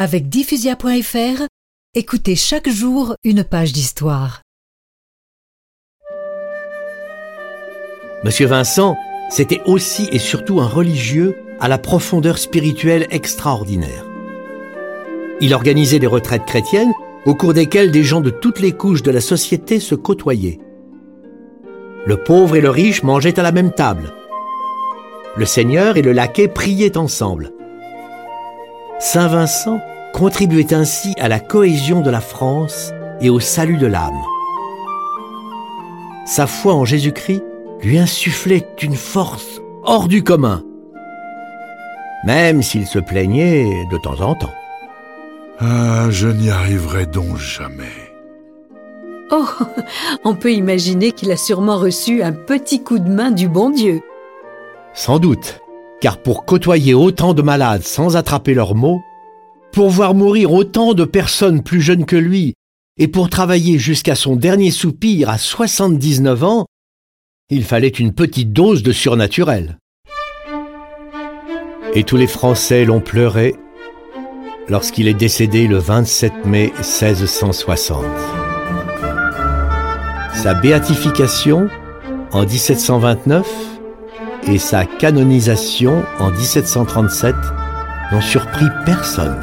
Avec diffusia.fr, écoutez chaque jour une page d'histoire. Monsieur Vincent, c'était aussi et surtout un religieux à la profondeur spirituelle extraordinaire. Il organisait des retraites chrétiennes au cours desquelles des gens de toutes les couches de la société se côtoyaient. Le pauvre et le riche mangeaient à la même table. Le seigneur et le laquais priaient ensemble. Saint Vincent contribuait ainsi à la cohésion de la France et au salut de l'âme. Sa foi en Jésus-Christ lui insufflait une force hors du commun, même s'il se plaignait de temps en temps. Ah, je n'y arriverai donc jamais. Oh, on peut imaginer qu'il a sûrement reçu un petit coup de main du bon Dieu. Sans doute, car pour côtoyer autant de malades sans attraper leurs maux, pour voir mourir autant de personnes plus jeunes que lui, et pour travailler jusqu'à son dernier soupir à 79 ans, il fallait une petite dose de surnaturel. Et tous les Français l'ont pleuré lorsqu'il est décédé le 27 mai 1660. Sa béatification en 1729 et sa canonisation en 1737 n'ont surpris personne.